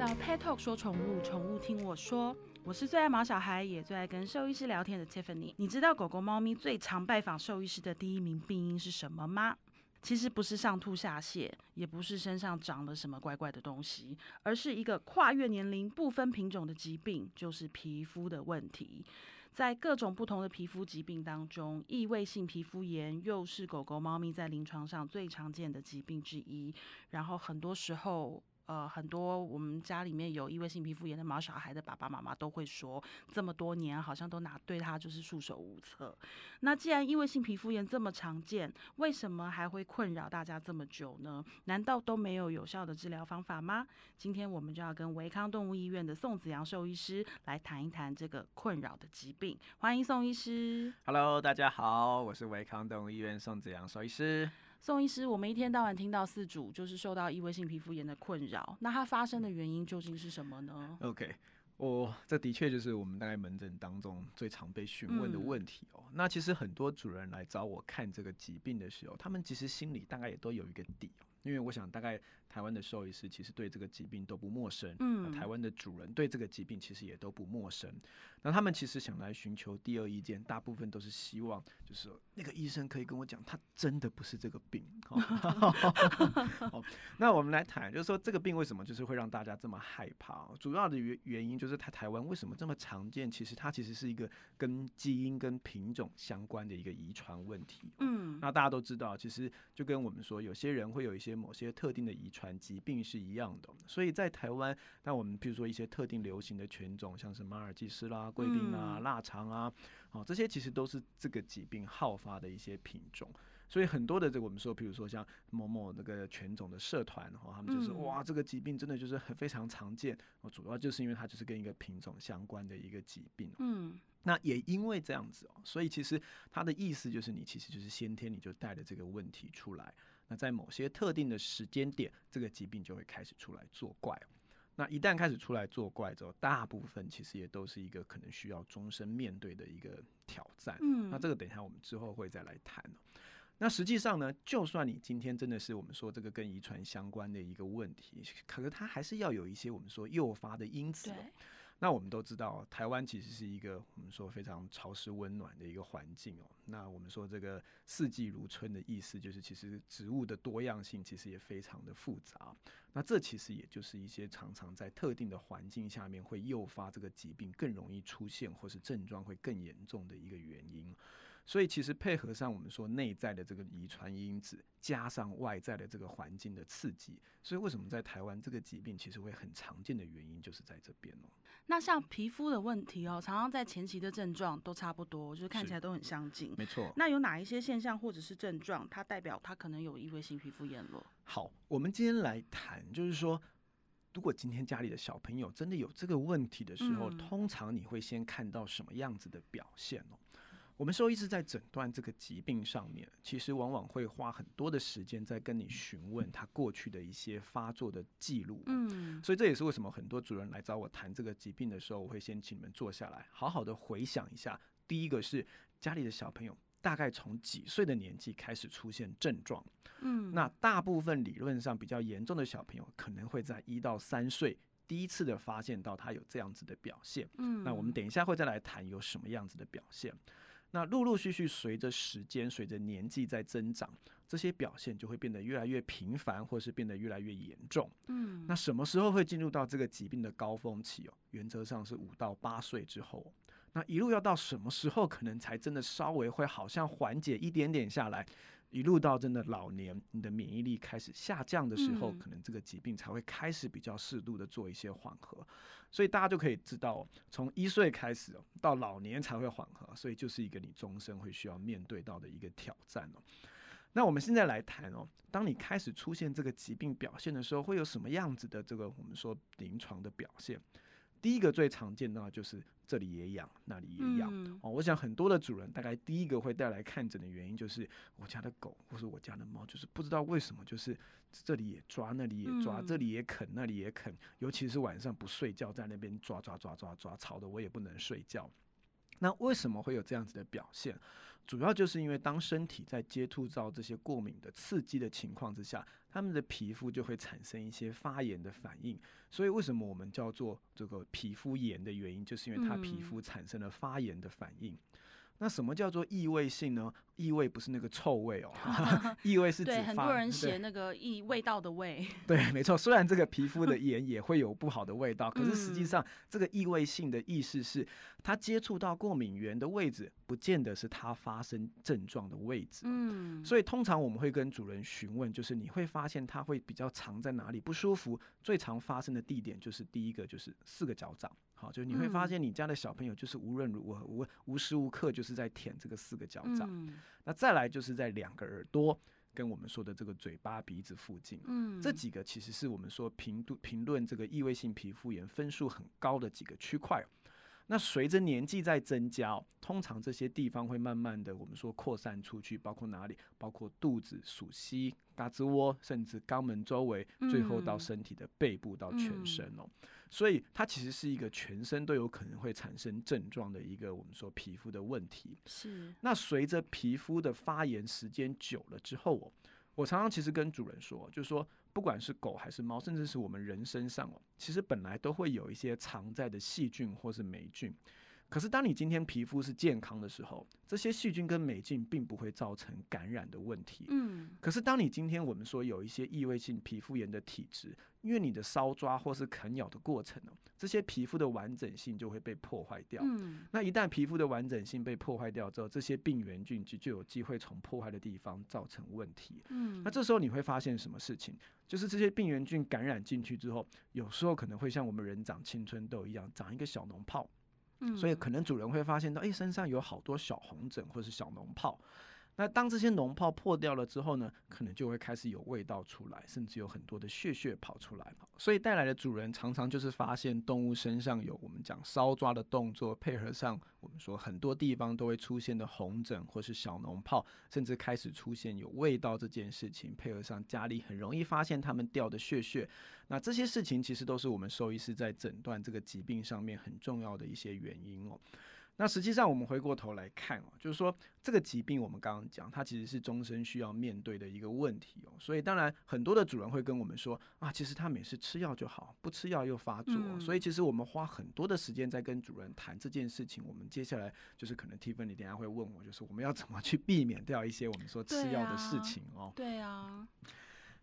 到 Pet Talk 说宠物，宠物听我说。我是最爱毛小孩，也最爱跟兽医师聊天的 Tiffany。你知道狗狗、猫咪最常拜访兽医师的第一名病因是什么吗？其实不是上吐下泻，也不是身上长了什么怪怪的东西，而是一个跨越年龄、不分品种的疾病，就是皮肤的问题。在各种不同的皮肤疾病当中，异位性皮肤炎又是狗狗、猫咪在临床上最常见的疾病之一。然后很多时候。呃，很多我们家里面有异位性皮肤炎的毛小孩的爸爸妈妈都会说，这么多年好像都拿对他就是束手无策。那既然异位性皮肤炎这么常见，为什么还会困扰大家这么久呢？难道都没有有效的治疗方法吗？今天我们就要跟维康动物医院的宋子阳兽医师来谈一谈这个困扰的疾病。欢迎宋医师。Hello，大家好，我是维康动物医院宋子阳兽医师。宋医师，我们一天到晚听到四主就是受到异位性皮肤炎的困扰，那它发生的原因究竟是什么呢？OK，我这的确就是我们大概门诊当中最常被询问的问题哦。那其实很多主人来找我看这个疾病的时候，他们其实心里大概也都有一个底哦。因为我想，大概台湾的兽医师其实对这个疾病都不陌生，嗯，台湾的主人对这个疾病其实也都不陌生。那他们其实想来寻求第二意见，大部分都是希望，就是说那个医生可以跟我讲，他真的不是这个病。好，那我们来谈，就是说这个病为什么就是会让大家这么害怕？主要的原原因就是它台湾为什么这么常见？其实它其实是一个跟基因跟品种相关的一个遗传问题。嗯，那大家都知道，其实就跟我们说，有些人会有一些。某些特定的遗传疾病是一样的，所以在台湾，那我们比如说一些特定流行的犬种，像是马尔济斯啦、贵宾啊、腊肠啊，哦，这些其实都是这个疾病好发的一些品种。所以很多的这个我们说，比如说像某某那个犬种的社团，哈，他们就是哇，这个疾病真的就是很非常常见，哦，主要就是因为它就是跟一个品种相关的一个疾病。嗯。那也因为这样子哦，所以其实它的意思就是，你其实就是先天你就带着这个问题出来。那在某些特定的时间点，这个疾病就会开始出来作怪。那一旦开始出来作怪之后，大部分其实也都是一个可能需要终身面对的一个挑战。嗯，那这个等一下我们之后会再来谈哦。那实际上呢，就算你今天真的是我们说这个跟遗传相关的一个问题，可是它还是要有一些我们说诱发的因子。那我们都知道，台湾其实是一个我们说非常潮湿温暖的一个环境哦。那我们说这个四季如春的意思，就是其实植物的多样性其实也非常的复杂。那这其实也就是一些常常在特定的环境下面会诱发这个疾病更容易出现，或是症状会更严重的一个原因。所以其实配合上我们说内在的这个遗传因子，加上外在的这个环境的刺激，所以为什么在台湾这个疾病其实会很常见的原因，就是在这边哦。那像皮肤的问题哦，常常在前期的症状都差不多，就是看起来都很相近。没错。那有哪一些现象或者是症状，它代表它可能有异位性皮肤炎了？好，我们今天来谈，就是说，如果今天家里的小朋友真的有这个问题的时候，通常你会先看到什么样子的表现哦？我们兽医师在诊断这个疾病上面，其实往往会花很多的时间在跟你询问他过去的一些发作的记录。嗯，所以这也是为什么很多主人来找我谈这个疾病的时候，我会先请你们坐下来，好好的回想一下。第一个是家里的小朋友大概从几岁的年纪开始出现症状？嗯，那大部分理论上比较严重的小朋友，可能会在一到三岁第一次的发现到他有这样子的表现。嗯，那我们等一下会再来谈有什么样子的表现。那陆陆续续随着时间、随着年纪在增长，这些表现就会变得越来越频繁，或是变得越来越严重。嗯，那什么时候会进入到这个疾病的高峰期哦？原则上是五到八岁之后。那一路要到什么时候，可能才真的稍微会好像缓解一点点下来？一路到真的老年，你的免疫力开始下降的时候，可能这个疾病才会开始比较适度的做一些缓和。所以大家就可以知道，从一岁开始到老年才会缓和，所以就是一个你终身会需要面对到的一个挑战哦。那我们现在来谈哦，当你开始出现这个疾病表现的时候，会有什么样子的这个我们说临床的表现？第一个最常见的就是这里也痒，那里也痒哦。我想很多的主人大概第一个会带来看诊的原因，就是我家的狗或是我家的猫，就是不知道为什么，就是这里也抓，那里也抓，这里也啃，那里也啃，尤其是晚上不睡觉，在那边抓抓抓抓抓，吵得我也不能睡觉。那为什么会有这样子的表现？主要就是因为当身体在接触到这些过敏的刺激的情况之下，他们的皮肤就会产生一些发炎的反应。所以为什么我们叫做这个皮肤炎的原因，就是因为它皮肤产生了发炎的反应。那什么叫做异味性呢？异味不是那个臭味哦，异味是指对很多人写那个异味道的味。对，没错。虽然这个皮肤的炎也会有不好的味道，可是实际上这个异味性的意思是，它接触到过敏源的位置，不见得是它发生症状的位置。嗯，所以通常我们会跟主人询问，就是你会发现它会比较常在哪里不舒服？最常发生的地点就是第一个就是四个脚掌。好，就你会发现你家的小朋友就是无论如何无无时无刻就是在舔这个四个脚掌，那再来就是在两个耳朵跟我们说的这个嘴巴鼻子附近，嗯，这几个其实是我们说评度评论这个异位性皮肤炎分数很高的几个区块。那随着年纪在增加，通常这些地方会慢慢的我们说扩散出去，包括哪里？包括肚子、鼠膝、嘎吱窝，甚至肛门周围，最后到身体的背部到全身哦。所以它其实是一个全身都有可能会产生症状的一个我们说皮肤的问题。是。那随着皮肤的发炎时间久了之后哦，我常常其实跟主人说，就是说。不管是狗还是猫，甚至是我们人身上哦，其实本来都会有一些藏在的细菌或是霉菌。可是当你今天皮肤是健康的时候，这些细菌跟霉菌并不会造成感染的问题。嗯。可是当你今天我们说有一些异位性皮肤炎的体质，因为你的搔抓或是啃咬的过程呢，这些皮肤的完整性就会被破坏掉。嗯。那一旦皮肤的完整性被破坏掉之后，这些病原菌就就有机会从破坏的地方造成问题。嗯。那这时候你会发现什么事情？就是这些病原菌感染进去之后，有时候可能会像我们人长青春痘一样，长一个小脓泡。所以可能主人会发现到，哎，身上有好多小红疹或是小脓泡。那当这些脓泡破掉了之后呢，可能就会开始有味道出来，甚至有很多的血血跑出来。所以带来的主人常常就是发现动物身上有我们讲搔抓的动作，配合上我们说很多地方都会出现的红疹或是小脓泡，甚至开始出现有味道这件事情，配合上家里很容易发现它们掉的血血。那这些事情其实都是我们兽医师在诊断这个疾病上面很重要的一些原因哦。那实际上，我们回过头来看哦，就是说这个疾病，我们刚刚讲，它其实是终身需要面对的一个问题哦。所以，当然很多的主人会跟我们说啊，其实他每次吃药就好，不吃药又发作。所以，其实我们花很多的时间在跟主人谈这件事情。我们接下来就是可能 Tiffany 等下会问我，就是我们要怎么去避免掉一些我们说吃药的事情哦。对啊。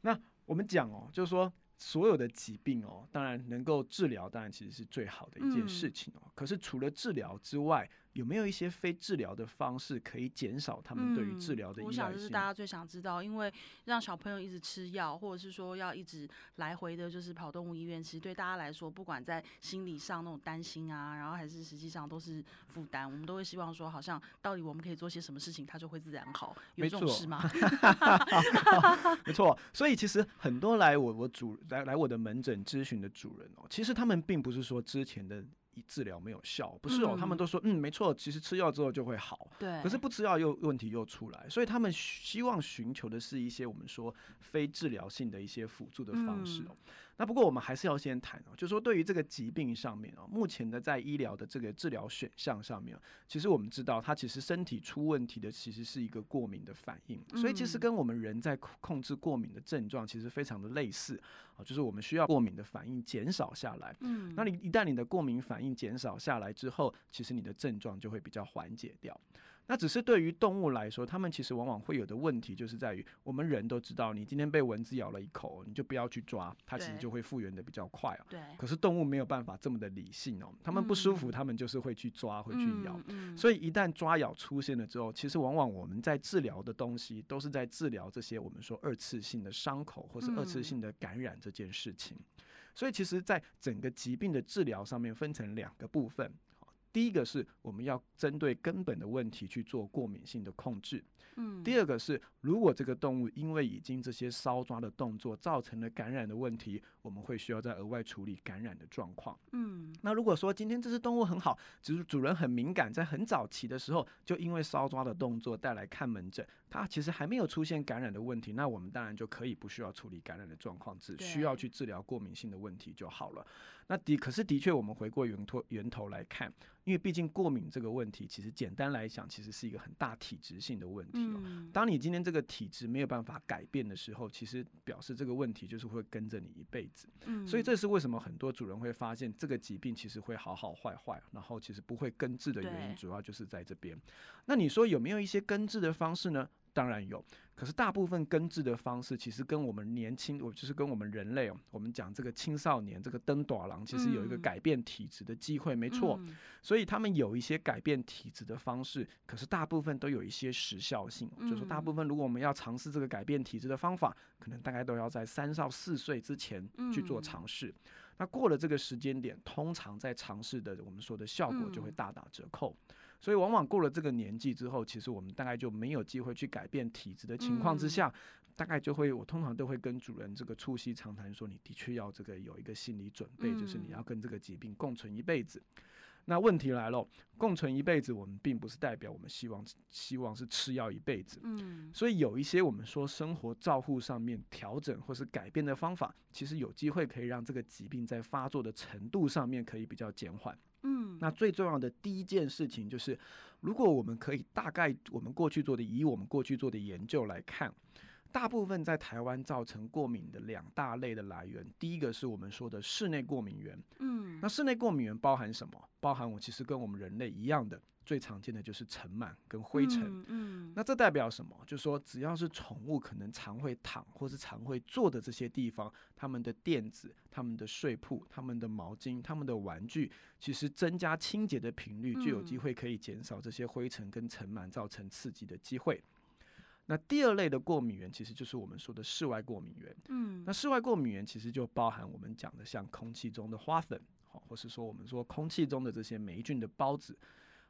那我们讲哦，就是说。所有的疾病哦，当然能够治疗，当然其实是最好的一件事情哦。可是除了治疗之外，有没有一些非治疗的方式可以减少他们对于治疗的依赖性？我想这是大家最想知道，因为让小朋友一直吃药，或者是说要一直来回的，就是跑动物医院，其实对大家来说，不管在心理上那种担心啊，然后还是实际上都是负担。我们都会希望说，好像到底我们可以做些什么事情，它就会自然好。有这种事吗？没错。所以其实很多来我我主来来我的门诊咨询的主人哦，其实他们并不是说之前的。治疗没有效，不是哦，他们都说嗯没错，其实吃药之后就会好，对，可是不吃药又问题又出来，所以他们希望寻求的是一些我们说非治疗性的一些辅助的方式哦。那不过我们还是要先谈哦，就是说对于这个疾病上面哦，目前的在医疗的这个治疗选项上面，其实我们知道它其实身体出问题的其实是一个过敏的反应，所以其实跟我们人在控制过敏的症状其实非常的类似啊，就是我们需要过敏的反应减少下来，嗯，那你一旦你的过敏反应减少下来之后，其实你的症状就会比较缓解掉。那只是对于动物来说，它们其实往往会有的问题，就是在于我们人都知道，你今天被蚊子咬了一口，你就不要去抓，它其实就会复原的比较快哦。对。可是动物没有办法这么的理性哦，它们不舒服，它们就是会去抓，会去咬。嗯。所以一旦抓咬出现了之后，其实往往我们在治疗的东西，都是在治疗这些我们说二次性的伤口或是二次性的感染这件事情。所以其实，在整个疾病的治疗上面，分成两个部分。第一个是我们要针对根本的问题去做过敏性的控制，嗯，第二个是如果这个动物因为已经这些搔抓的动作造成了感染的问题，我们会需要再额外处理感染的状况，嗯，那如果说今天这只动物很好，只是主人很敏感，在很早期的时候就因为搔抓的动作带来看门诊，它其实还没有出现感染的问题，那我们当然就可以不需要处理感染的状况，只需要去治疗过敏性的问题就好了。那的可是的确，我们回过源头源头来看。因为毕竟过敏这个问题，其实简单来讲，其实是一个很大体质性的问题哦。嗯当你今天这个体质没有办法改变的时候，其实表示这个问题就是会跟着你一辈子。嗯所以这是为什么很多主人会发现这个疾病其实会好好坏坏，然后其实不会根治的原因，主要就是在这边。那你说有没有一些根治的方式呢？当然有，可是大部分根治的方式其实跟我们年轻，我就是跟我们人类哦，我们讲这个青少年这个登短郎，其实有一个嗯改变体质的机会，没错。嗯所以他们有一些改变体质的方式，可是大部分都有一些时效性哦、就是说大部分如果我们要尝试这个改变体质的方法，可能大概都要在三到四岁之前去做嗯尝试。那过了这个时间点，通常在尝试的我们说的效果就会嗯大打折扣。所以往往过了这个年纪之后，其实我们大概就没有机会去改变体质的情况之嗯下，大概就会我通常都会跟主人这个促膝长谈说，你的确要这个有一个心理准备，就是你嗯要跟这个疾病共存一辈子。那问题来了，共存一辈子，我们并不是代表我们希望希望是吃药一辈子。嗯所以有一些我们说生活照护上面调整或是改变的方法，其实有机会可以让这个疾病在发作的程度上面可以比较减缓。嗯那最重要的第一件事情就是，如果我们可以大概我们过去做的以我们过去做的研究来看，大部分在台湾造成过敏的两大类的来源，第一个是我们说的室内过敏源。嗯那室内过敏源包含什么？包含我其实跟我们人类一样的，最常见的就是尘螨跟灰尘。嗯嗯那这代表什么？就是说，只要是宠物可能常会躺或是常会坐的这些地方，它们的垫子、它们的睡铺、它们的毛巾、它们的玩具，其实增加清洁的频率，就有机嗯会可以减少这些灰尘跟尘螨造成刺激的机会。那第二类的过敏源，其实就是我们说的室外过敏源。嗯那室外过敏源其实就包含我们讲的像空气中的花粉，好，或是说我们说空气中的这些霉菌的孢子。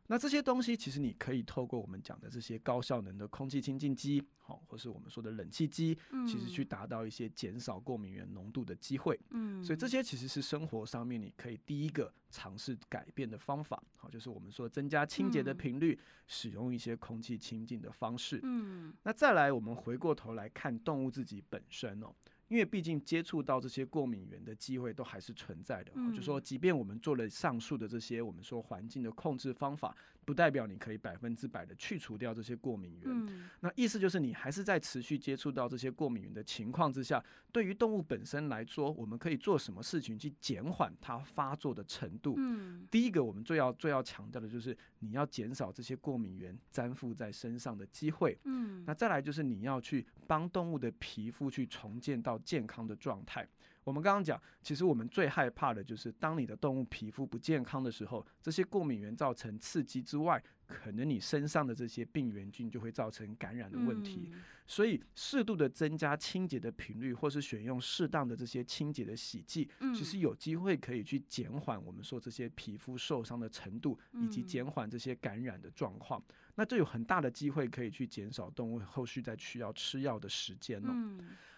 那这些东西其实你可以透过我们讲的这些高效能的空气清净机，好，或是我们说的冷气机，其实去达到一些减少过敏源浓度的机会。嗯所以这些其实是生活上面你可以第一个尝试改变的方法，好，就是我们说增加清洁的嗯频率，使用一些空气清净的方式。嗯那再来，我们回过头来看动物自己本身哦，因为毕竟接触到这些过敏源的机会都还是存在的、嗯，就说嗯。即便我们做了上述的这些我们说环境的控制方法，不代表你可以百分之百的去除掉这些过敏源。嗯那意思就是你还是在持续接触到这些过敏源的情况之下，对于动物本身来说，我们可以做什么事情去减缓它发作的程度？嗯第一个，我们最要最要强调的就是你要减少这些过敏源粘附在身上的机会。嗯那再来就是你要去帮动物的皮肤去重建到健康的状态。我们刚刚讲，其实我们最害怕的就是当你的动物皮肤不健康的时候，这些过敏源造成刺激之外，可能你身上的这些病原菌就会造成感染的问题。嗯所以适度的增加清洁的频率，或是选用适当的这些清洁的洗剂，嗯其实有机会可以去减缓我们说这些皮肤受伤的程度，以及嗯减缓这些感染的状况。那这有很大的机会可以去减少动物后续再需要吃药的时间哦。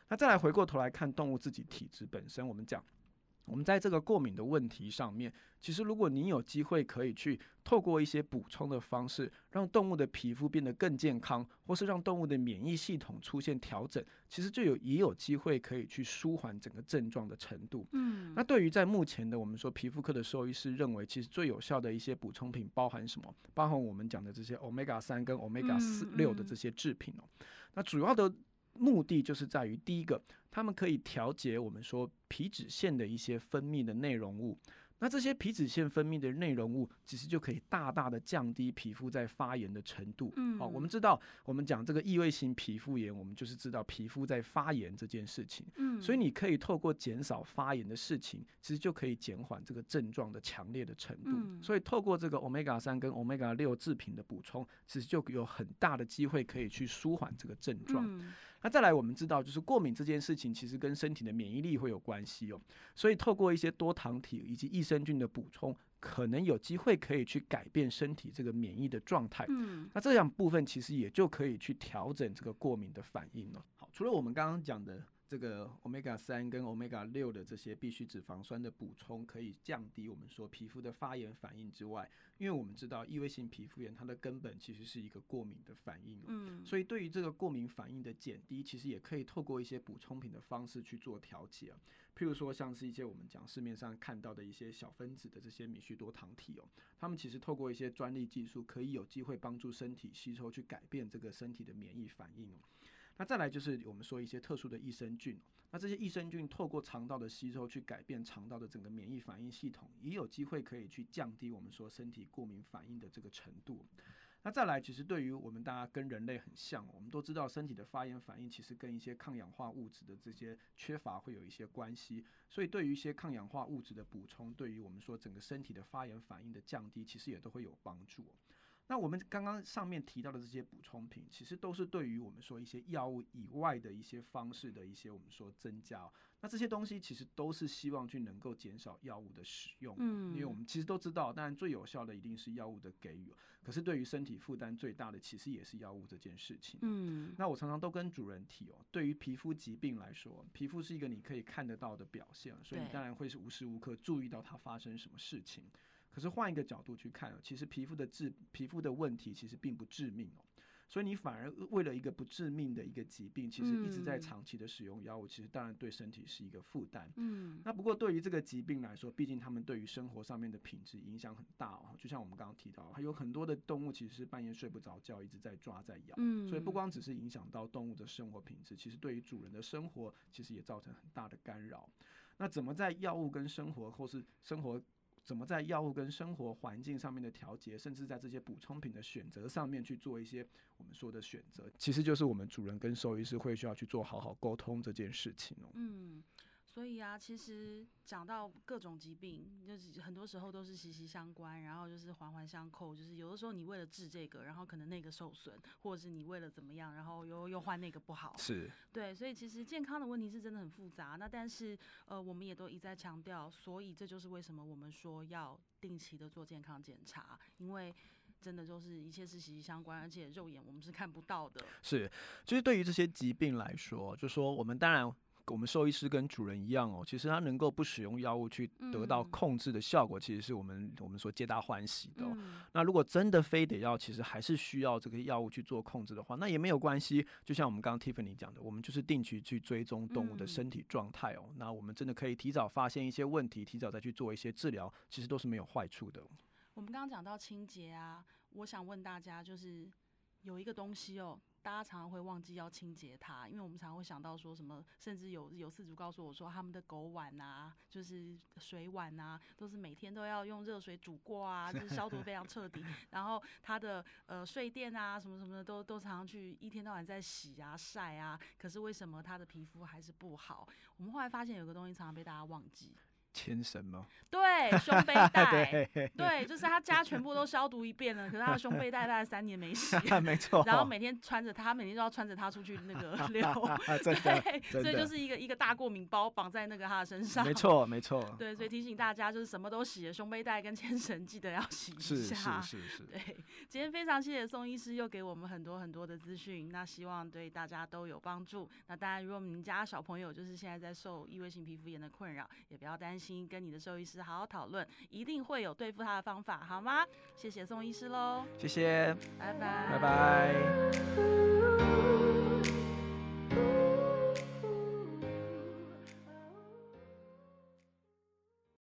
嗯那再来回过头来看动物自己体质本身，我们讲。我们在这个过敏的问题上面，其实如果你有机会可以去透过一些补充的方式，让动物的皮肤变得更健康，或是让动物的免疫系统出现调整，其实就有也有机会可以去舒缓整个症状的程度。嗯那对于在目前的我们说皮肤科的兽医师认为，其实最有效的一些补充品包含什么？包含我们讲的这些 omega 三跟 omega 四六的这些制品哦。那主要的目的就是在于第一个，他们可以调节我们说皮脂腺的一些分泌的内容物。那这些皮脂腺分泌的内容物，其实就可以大大的降低皮肤在发炎的程度。嗯好、我们知道，我们讲这个异位性皮肤炎，我们就是知道皮肤在发炎这件事情。嗯所以你可以透过减少发炎的事情，其实就可以减缓这个症状的强烈的程度。嗯所以透过这个 omega 三跟 omega 六制品的补充，其实就有很大的机会可以去舒缓这个症状。嗯那再来，我们知道就是过敏这件事情，其实跟身体的免疫力会有关系哦。所以透过一些多糖体以及益生菌的补充，可能有机会可以去改变身体这个免疫的状态。嗯那这样部分其实也就可以去调整这个过敏的反应了。好，除了我们刚刚讲的这个 omega 三跟 omega 六的这些必需脂肪酸的补充，可以降低我们说皮肤的发炎反应之外，因为我们知道异位性皮肤炎它的根本其实是一个过敏的反应，嗯，所以对于这个过敏反应的减低，其实也可以透过一些补充品的方式去做调节啊。譬如说，像是一些我们讲市面上看到的一些小分子的这些米须多糖体哦，它们其实透过一些专利技术，可以有机会帮助身体吸收，去改变这个身体的免疫反应哦。那再来就是我们说一些特殊的益生菌，那这些益生菌透过肠道的吸收去改变肠道的整个免疫反应系统，也有机会可以去降低我们说身体过敏反应的这个程度。那再来，其实对于我们大家跟人类很像，我们都知道身体的发炎反应其实跟一些抗氧化物质的这些缺乏会有一些关系，所以对于一些抗氧化物质的补充，对于我们说整个身体的发炎反应的降低，其实也都会有帮助。那我们刚刚上面提到的这些补充品，其实都是对于我们说一些药物以外的一些方式的一些我们说增加。那这些东西其实都是希望去能够减少药物的使用，嗯，因为我们其实都知道，当然最有效的一定是药物的给予，可是对于身体负担最大的其实也是药物这件事情。嗯，那我常常都跟主人提哦，对于皮肤疾病来说，皮肤是一个你可以看得到的表现，所以你当然会是无时无刻注意到它发生什么事情。可是换一个角度去看，其实皮肤的致皮肤的问题其实并不致命哦，所以你反而为了一个不致命的一个疾病，其实一直在长期的使用药物，其实当然对身体是一个负担。嗯，那不过对于这个疾病来说，毕竟他们对于生活上面的品质影响很大哦。就像我们刚刚提到，还有很多的动物其实是半夜睡不着觉，一直在抓在咬，嗯，所以不光只是影响到动物的生活品质，其实对于主人的生活其实也造成很大的干扰。那怎么在药物跟生活或是生活？怎么在药物跟生活环境上面的调节，甚至在这些补充品的选择上面去做一些我们说的选择，其实就是我们主人跟兽医师会需要去做好好沟通这件事情哦。嗯。所以啊，其实讲到各种疾病，就是很多时候都是息息相关，然后就是环环相扣。就是有的时候你为了治这个，然后可能那个受损，或者是你为了怎么样，然后又又换那个不好。是，对，所以其实健康的问题是真的很复杂。那但是呃，我们也都一再强调，所以这就是为什么我们说要定期的做健康检查，因为真的就是一切是息息相关，而且肉眼我们是看不到的。是，就是对于这些疾病来说，就说我们当然。我们兽医师跟主人一样哦，其实他能够不使用药物去得到控制的效果，其实是我们我们说皆大欢喜的。那如果真的非得要，其实还是需要这个药物去做控制的话，那也没有关系。就像我们刚刚 Tiffany 讲的，我们就是定期去追踪动物的身体状态哦。那我们真的可以提早发现一些问题，提早再去做一些治疗，其实都是没有坏处的。我们刚刚讲到清洁啊，我想问大家，就是有一个东西哦。大家常常会忘记要清洁它，因为我们常常会想到说什么，甚至有有饲主告诉我说，他们的狗碗啊，就是水碗啊，都是每天都要用热水煮过啊，就是消毒非常彻底。然后它的呃睡垫啊，什么什么的，都都常常去一天到晚在洗啊晒啊。可是为什么它的皮肤还是不好？我们后来发现有个东西常常被大家忘记。牵绳吗？对，胸背带，对，就是他家全部都消毒一遍了，可是他的胸背带大概三年没洗，没错。然后每天穿着它，每天都要穿着它出去那个 溜，对，所以就是一个一个大过敏包绑在那个他的身上，没错，没错。对，所以提醒大家，就是什么都洗，胸背带跟牵绳记得要洗一下。是是是是。对，今天非常谢谢宋医师又给我们很多很多的资讯，那希望对大家都有帮助。那当然，如果你们家小朋友就是现在在受异位性皮肤炎的困扰，也不要担心，跟你的兽医师好好讨论，一定会有对付他的方法，好吗？谢谢宋医师喽，谢谢，拜拜，拜拜。